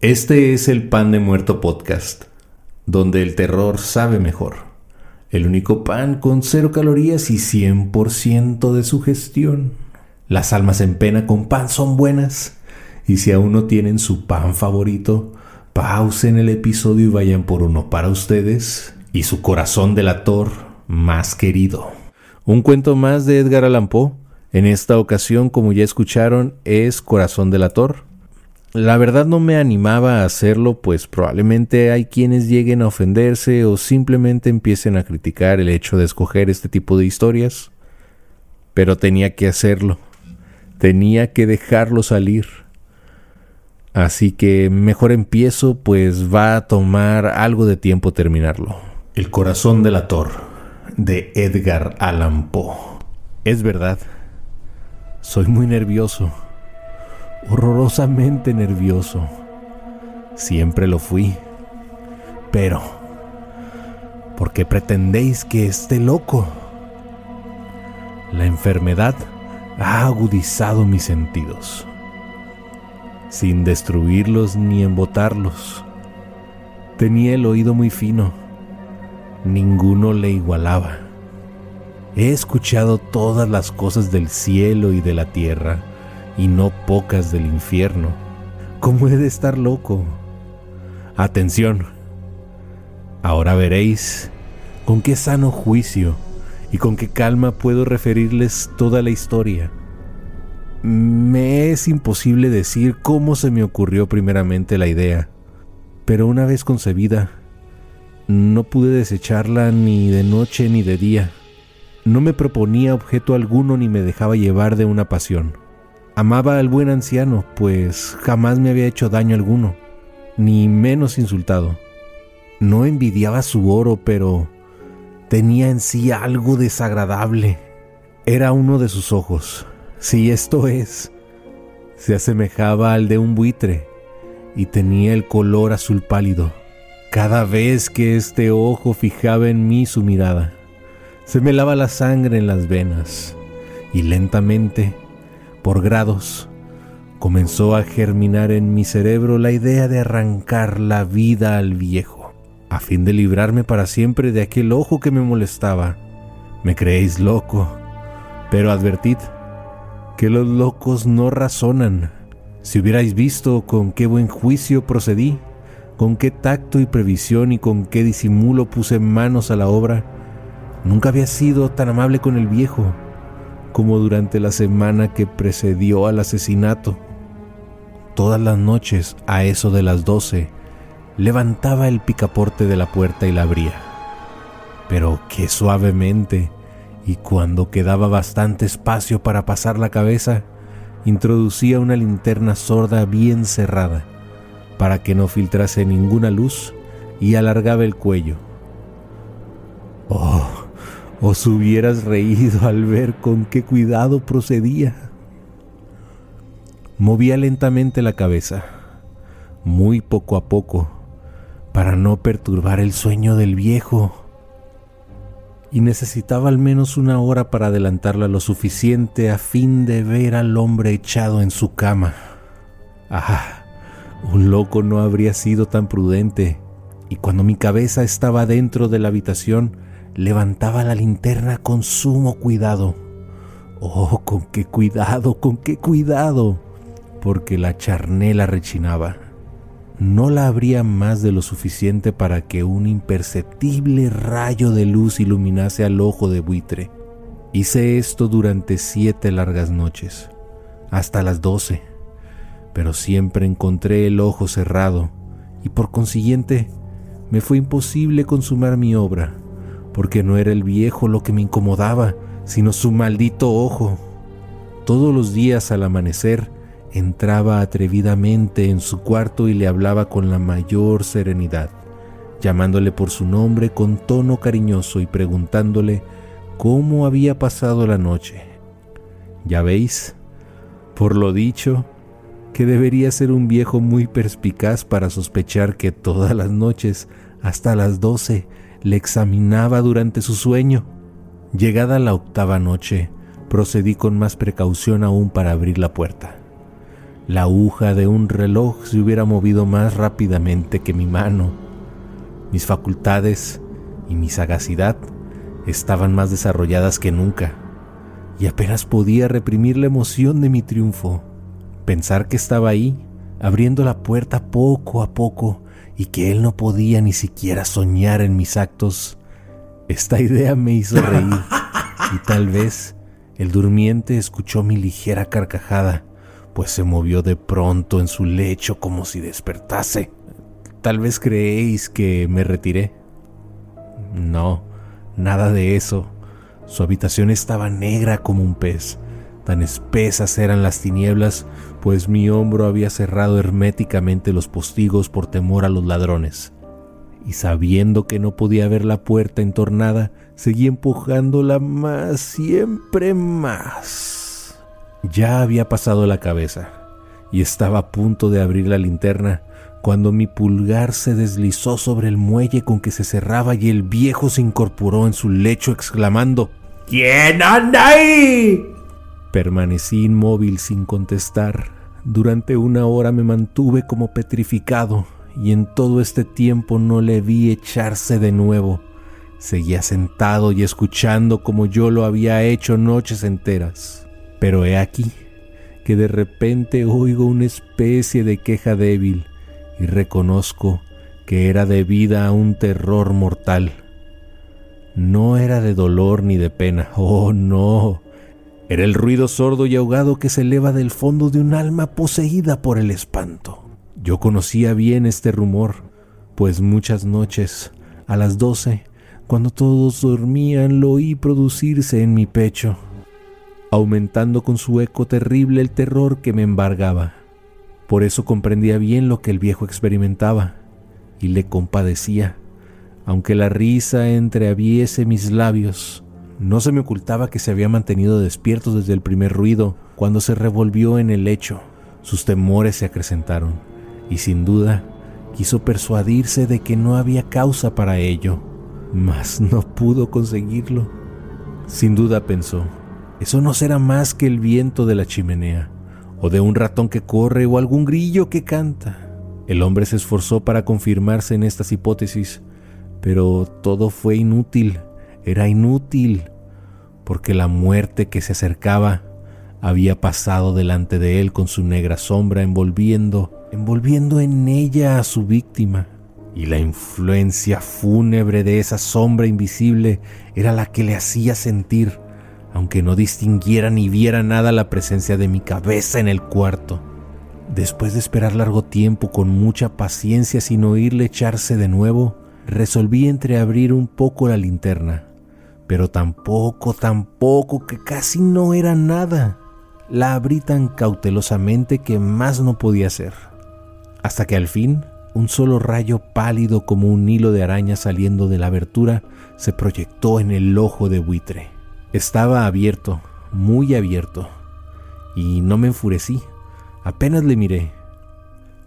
Este es el Pan de Muerto Podcast, donde el terror sabe mejor. El único pan con cero calorías y 100% de sugestión. Las almas en pena con pan son buenas. Y si aún no tienen su pan favorito, pausen el episodio y vayan por uno para ustedes y su corazón delator más querido. Un cuento más de Edgar Allan Poe. En esta ocasión, como ya escucharon, es Corazón delator la verdad no me animaba a hacerlo, pues probablemente hay quienes lleguen a ofenderse o simplemente empiecen a criticar el hecho de escoger este tipo de historias. Pero tenía que hacerlo. Tenía que dejarlo salir. Así que mejor empiezo, pues va a tomar algo de tiempo terminarlo. El corazón del ator, de Edgar Allan Poe. Es verdad. Soy muy nervioso horrorosamente nervioso. Siempre lo fui. Pero, ¿por qué pretendéis que esté loco? La enfermedad ha agudizado mis sentidos, sin destruirlos ni embotarlos. Tenía el oído muy fino, ninguno le igualaba. He escuchado todas las cosas del cielo y de la tierra, y no pocas del infierno. ¿Cómo he de estar loco? Atención. Ahora veréis con qué sano juicio y con qué calma puedo referirles toda la historia. Me es imposible decir cómo se me ocurrió primeramente la idea, pero una vez concebida, no pude desecharla ni de noche ni de día. No me proponía objeto alguno ni me dejaba llevar de una pasión. Amaba al buen anciano, pues jamás me había hecho daño alguno, ni menos insultado. No envidiaba su oro, pero tenía en sí algo desagradable. Era uno de sus ojos. Si esto es, se asemejaba al de un buitre y tenía el color azul pálido. Cada vez que este ojo fijaba en mí su mirada, se me lava la sangre en las venas y lentamente por grados, comenzó a germinar en mi cerebro la idea de arrancar la vida al viejo, a fin de librarme para siempre de aquel ojo que me molestaba. Me creéis loco, pero advertid que los locos no razonan. Si hubierais visto con qué buen juicio procedí, con qué tacto y previsión y con qué disimulo puse manos a la obra, nunca había sido tan amable con el viejo como durante la semana que precedió al asesinato. Todas las noches, a eso de las doce, levantaba el picaporte de la puerta y la abría. Pero qué suavemente, y cuando quedaba bastante espacio para pasar la cabeza, introducía una linterna sorda bien cerrada, para que no filtrase ninguna luz, y alargaba el cuello. Oh, os hubieras reído al ver con qué cuidado procedía. Movía lentamente la cabeza, muy poco a poco, para no perturbar el sueño del viejo, y necesitaba al menos una hora para adelantarla lo suficiente a fin de ver al hombre echado en su cama. Ah, un loco no habría sido tan prudente, y cuando mi cabeza estaba dentro de la habitación, levantaba la linterna con sumo cuidado. Oh, con qué cuidado, con qué cuidado, porque la charnela rechinaba. No la abría más de lo suficiente para que un imperceptible rayo de luz iluminase al ojo de buitre. Hice esto durante siete largas noches, hasta las doce, pero siempre encontré el ojo cerrado y por consiguiente me fue imposible consumar mi obra porque no era el viejo lo que me incomodaba, sino su maldito ojo. Todos los días al amanecer entraba atrevidamente en su cuarto y le hablaba con la mayor serenidad, llamándole por su nombre con tono cariñoso y preguntándole cómo había pasado la noche. Ya veis, por lo dicho, que debería ser un viejo muy perspicaz para sospechar que todas las noches, hasta las doce, le examinaba durante su sueño. Llegada la octava noche, procedí con más precaución aún para abrir la puerta. La aguja de un reloj se hubiera movido más rápidamente que mi mano. Mis facultades y mi sagacidad estaban más desarrolladas que nunca, y apenas podía reprimir la emoción de mi triunfo. Pensar que estaba ahí, abriendo la puerta poco a poco, y que él no podía ni siquiera soñar en mis actos, esta idea me hizo reír, y tal vez el durmiente escuchó mi ligera carcajada, pues se movió de pronto en su lecho como si despertase. Tal vez creéis que me retiré. No, nada de eso. Su habitación estaba negra como un pez. Tan espesas eran las tinieblas, pues mi hombro había cerrado herméticamente los postigos por temor a los ladrones. Y sabiendo que no podía ver la puerta entornada, seguí empujándola más, siempre más. Ya había pasado la cabeza y estaba a punto de abrir la linterna cuando mi pulgar se deslizó sobre el muelle con que se cerraba y el viejo se incorporó en su lecho exclamando ¿Quién anda ahí? Permanecí inmóvil sin contestar. Durante una hora me mantuve como petrificado y en todo este tiempo no le vi echarse de nuevo. Seguía sentado y escuchando como yo lo había hecho noches enteras. Pero he aquí que de repente oigo una especie de queja débil y reconozco que era debida a un terror mortal. No era de dolor ni de pena, oh no. Era el ruido sordo y ahogado que se eleva del fondo de un alma poseída por el espanto. Yo conocía bien este rumor, pues muchas noches, a las doce, cuando todos dormían, lo oí producirse en mi pecho, aumentando con su eco terrible el terror que me embargaba. Por eso comprendía bien lo que el viejo experimentaba y le compadecía. Aunque la risa entreabriese mis labios, no se me ocultaba que se había mantenido despierto desde el primer ruido cuando se revolvió en el lecho. Sus temores se acrecentaron y sin duda quiso persuadirse de que no había causa para ello mas no pudo conseguirlo. Sin duda pensó, eso no será más que el viento de la chimenea, o de un ratón que corre, o algún grillo que canta. El hombre se esforzó para confirmarse en estas hipótesis, pero todo fue inútil, era inútil, porque la muerte que se acercaba había pasado delante de él con su negra sombra envolviendo, envolviendo en ella a su víctima y la influencia fúnebre de esa sombra invisible era la que le hacía sentir, aunque no distinguiera ni viera nada, la presencia de mi cabeza en el cuarto. Después de esperar largo tiempo con mucha paciencia sin oírle echarse de nuevo, resolví entreabrir un poco la linterna, pero tampoco, tampoco, que casi no era nada. La abrí tan cautelosamente que más no podía hacer, hasta que al fin un solo rayo pálido como un hilo de araña saliendo de la abertura se proyectó en el ojo de buitre. Estaba abierto, muy abierto, y no me enfurecí. Apenas le miré.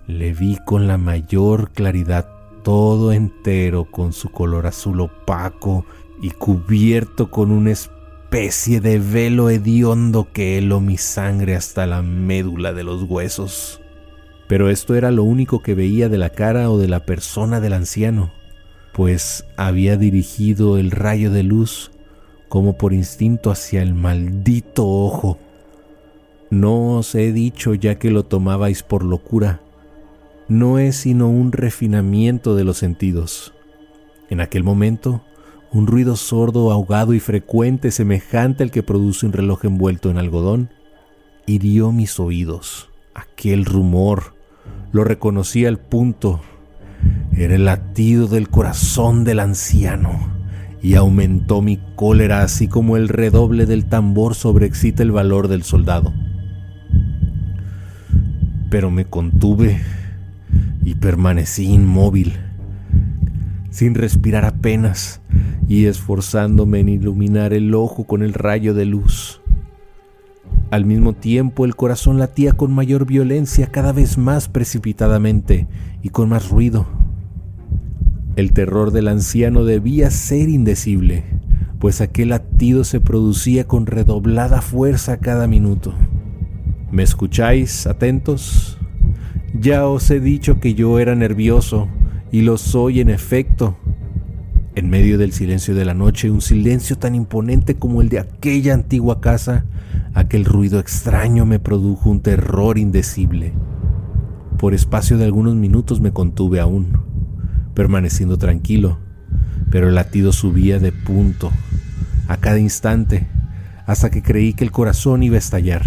Le vi con la mayor claridad todo entero con su color azul opaco y cubierto con una especie de velo hediondo que heló mi sangre hasta la médula de los huesos pero esto era lo único que veía de la cara o de la persona del anciano, pues había dirigido el rayo de luz como por instinto hacia el maldito ojo. No os he dicho ya que lo tomabais por locura, no es sino un refinamiento de los sentidos. En aquel momento, un ruido sordo, ahogado y frecuente, semejante al que produce un reloj envuelto en algodón, hirió mis oídos. Aquel rumor, lo reconocí al punto. Era el latido del corazón del anciano y aumentó mi cólera así como el redoble del tambor sobreexcita el valor del soldado. Pero me contuve y permanecí inmóvil, sin respirar apenas y esforzándome en iluminar el ojo con el rayo de luz. Al mismo tiempo el corazón latía con mayor violencia, cada vez más precipitadamente y con más ruido. El terror del anciano debía ser indecible, pues aquel latido se producía con redoblada fuerza cada minuto. ¿Me escucháis atentos? Ya os he dicho que yo era nervioso, y lo soy en efecto. En medio del silencio de la noche, un silencio tan imponente como el de aquella antigua casa, aquel ruido extraño me produjo un terror indecible. Por espacio de algunos minutos me contuve aún, permaneciendo tranquilo, pero el latido subía de punto a cada instante hasta que creí que el corazón iba a estallar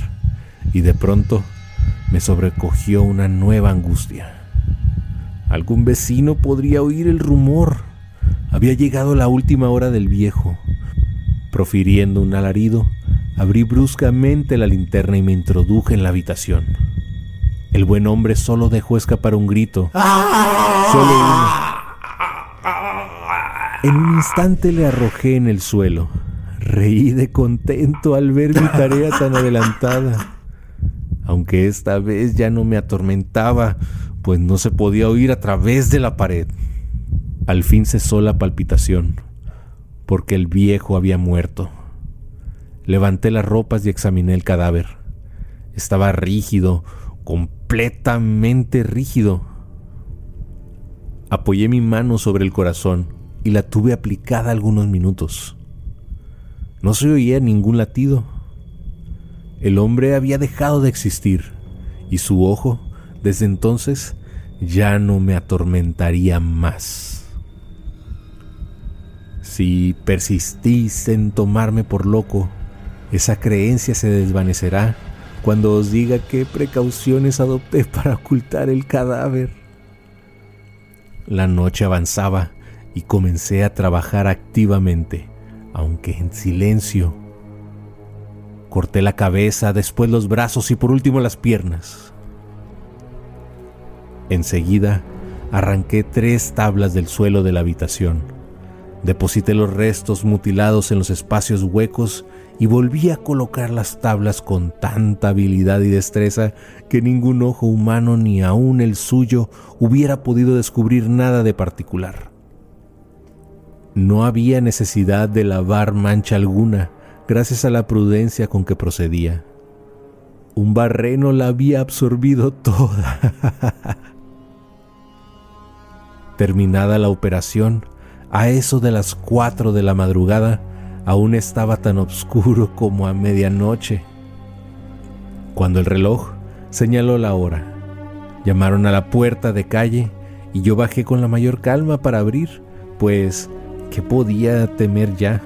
y de pronto me sobrecogió una nueva angustia. Algún vecino podría oír el rumor. Había llegado la última hora del viejo. Profiriendo un alarido, abrí bruscamente la linterna y me introduje en la habitación. El buen hombre solo dejó escapar un grito. Solo uno. En un instante le arrojé en el suelo. Reí de contento al ver mi tarea tan adelantada. Aunque esta vez ya no me atormentaba, pues no se podía oír a través de la pared. Al fin cesó la palpitación, porque el viejo había muerto. Levanté las ropas y examiné el cadáver. Estaba rígido, completamente rígido. Apoyé mi mano sobre el corazón y la tuve aplicada algunos minutos. No se oía ningún latido. El hombre había dejado de existir y su ojo desde entonces ya no me atormentaría más. Si persistís en tomarme por loco, esa creencia se desvanecerá cuando os diga qué precauciones adopté para ocultar el cadáver. La noche avanzaba y comencé a trabajar activamente, aunque en silencio. Corté la cabeza, después los brazos y por último las piernas. Enseguida arranqué tres tablas del suelo de la habitación. Deposité los restos mutilados en los espacios huecos y volví a colocar las tablas con tanta habilidad y destreza que ningún ojo humano ni aun el suyo hubiera podido descubrir nada de particular. No había necesidad de lavar mancha alguna gracias a la prudencia con que procedía. Un barreno la había absorbido toda. Terminada la operación, a eso de las cuatro de la madrugada, aún estaba tan oscuro como a medianoche. Cuando el reloj señaló la hora, llamaron a la puerta de calle y yo bajé con la mayor calma para abrir, pues, ¿qué podía temer ya?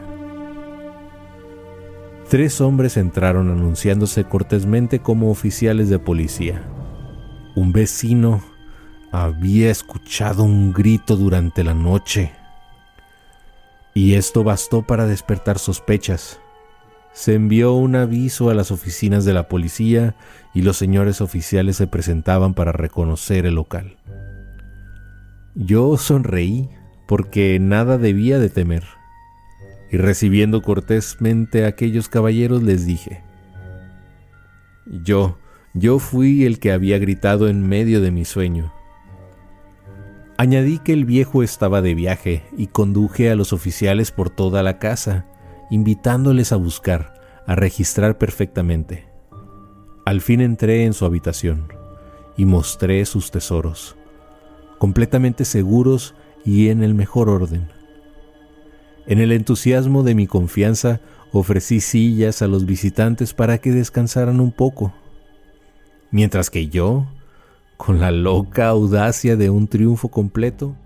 Tres hombres entraron anunciándose cortésmente como oficiales de policía. Un vecino había escuchado un grito durante la noche. Y esto bastó para despertar sospechas. Se envió un aviso a las oficinas de la policía y los señores oficiales se presentaban para reconocer el local. Yo sonreí porque nada debía de temer. Y recibiendo cortésmente a aquellos caballeros les dije, yo, yo fui el que había gritado en medio de mi sueño. Añadí que el viejo estaba de viaje y conduje a los oficiales por toda la casa, invitándoles a buscar, a registrar perfectamente. Al fin entré en su habitación y mostré sus tesoros, completamente seguros y en el mejor orden. En el entusiasmo de mi confianza ofrecí sillas a los visitantes para que descansaran un poco, mientras que yo con la loca audacia de un triunfo completo,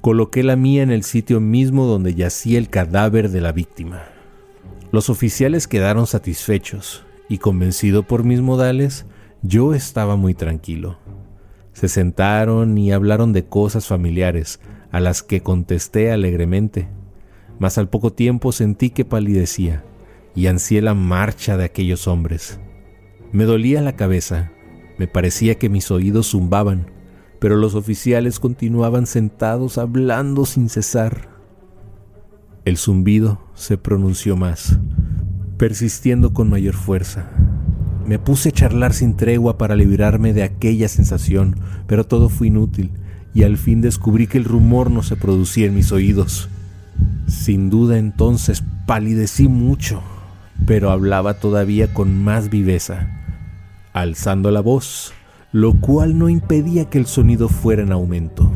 coloqué la mía en el sitio mismo donde yacía el cadáver de la víctima. Los oficiales quedaron satisfechos y convencido por mis modales, yo estaba muy tranquilo. Se sentaron y hablaron de cosas familiares, a las que contesté alegremente, mas al poco tiempo sentí que palidecía y ansié la marcha de aquellos hombres. Me dolía la cabeza me parecía que mis oídos zumbaban, pero los oficiales continuaban sentados hablando sin cesar. El zumbido se pronunció más, persistiendo con mayor fuerza. Me puse a charlar sin tregua para librarme de aquella sensación, pero todo fue inútil y al fin descubrí que el rumor no se producía en mis oídos. Sin duda entonces palidecí mucho, pero hablaba todavía con más viveza, alzando la voz, lo cual no impedía que el sonido fuera en aumento.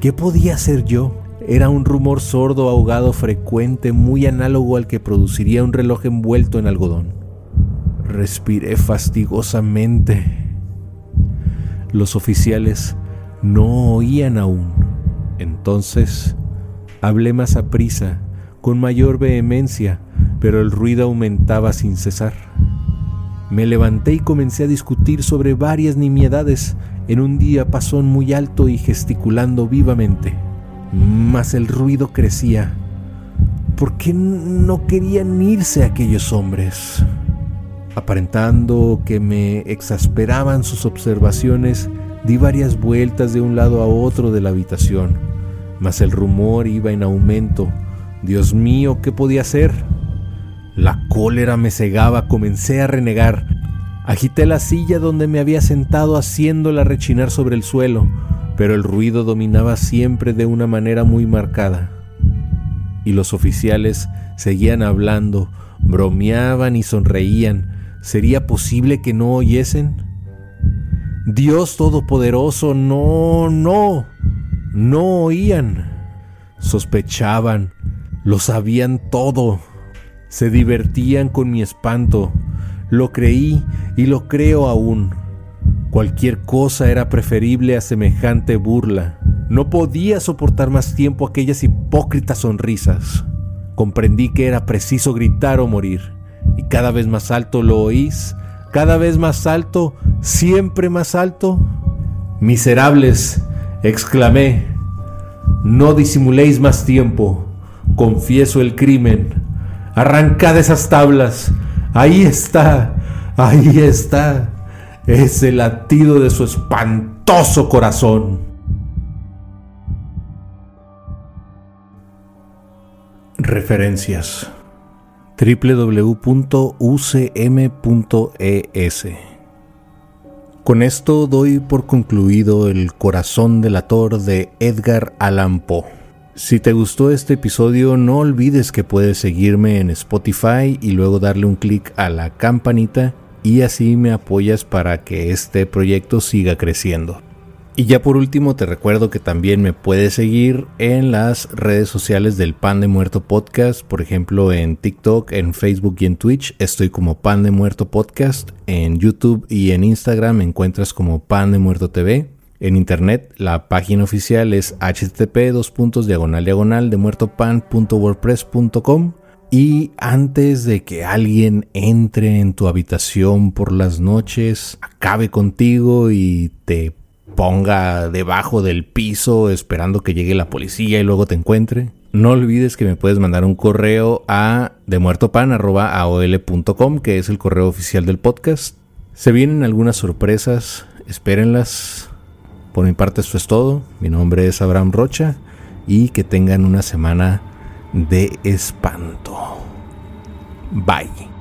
¿Qué podía hacer yo? Era un rumor sordo, ahogado, frecuente, muy análogo al que produciría un reloj envuelto en algodón. Respiré fastigosamente. Los oficiales no oían aún. Entonces hablé más a prisa, con mayor vehemencia, pero el ruido aumentaba sin cesar. Me levanté y comencé a discutir sobre varias nimiedades en un diapasón muy alto y gesticulando vivamente. Mas el ruido crecía. ¿Por qué no querían irse aquellos hombres? Aparentando que me exasperaban sus observaciones, di varias vueltas de un lado a otro de la habitación, mas el rumor iba en aumento. Dios mío, ¿qué podía hacer? La cólera me cegaba, comencé a renegar. Agité la silla donde me había sentado haciéndola rechinar sobre el suelo, pero el ruido dominaba siempre de una manera muy marcada. Y los oficiales seguían hablando, bromeaban y sonreían. ¿Sería posible que no oyesen? Dios Todopoderoso, no, no, no oían. Sospechaban, lo sabían todo se divertían con mi espanto. Lo creí y lo creo aún. Cualquier cosa era preferible a semejante burla. No podía soportar más tiempo aquellas hipócritas sonrisas. Comprendí que era preciso gritar o morir. Y cada vez más alto lo oís, cada vez más alto, siempre más alto. Miserables, exclamé, no disimuléis más tiempo, confieso el crimen Arrancad esas tablas. Ahí está, ahí está. Es el latido de su espantoso corazón. Referencias www.ucm.es Con esto doy por concluido El corazón delator de Edgar Allan Poe. Si te gustó este episodio, no olvides que puedes seguirme en Spotify y luego darle un clic a la campanita y así me apoyas para que este proyecto siga creciendo. Y ya por último te recuerdo que también me puedes seguir en las redes sociales del Pan de Muerto Podcast, por ejemplo en TikTok, en Facebook y en Twitch estoy como Pan de Muerto Podcast, en YouTube y en Instagram me encuentras como Pan de Muerto TV. En internet, la página oficial es http dos diagonal diagonal de muertopan.wordpress.com. Y antes de que alguien entre en tu habitación por las noches, acabe contigo y te ponga debajo del piso esperando que llegue la policía y luego te encuentre, no olvides que me puedes mandar un correo a demuertopan.aol.com, que es el correo oficial del podcast. Se vienen algunas sorpresas, espérenlas. Por mi parte esto es todo. Mi nombre es Abraham Rocha y que tengan una semana de espanto. Bye.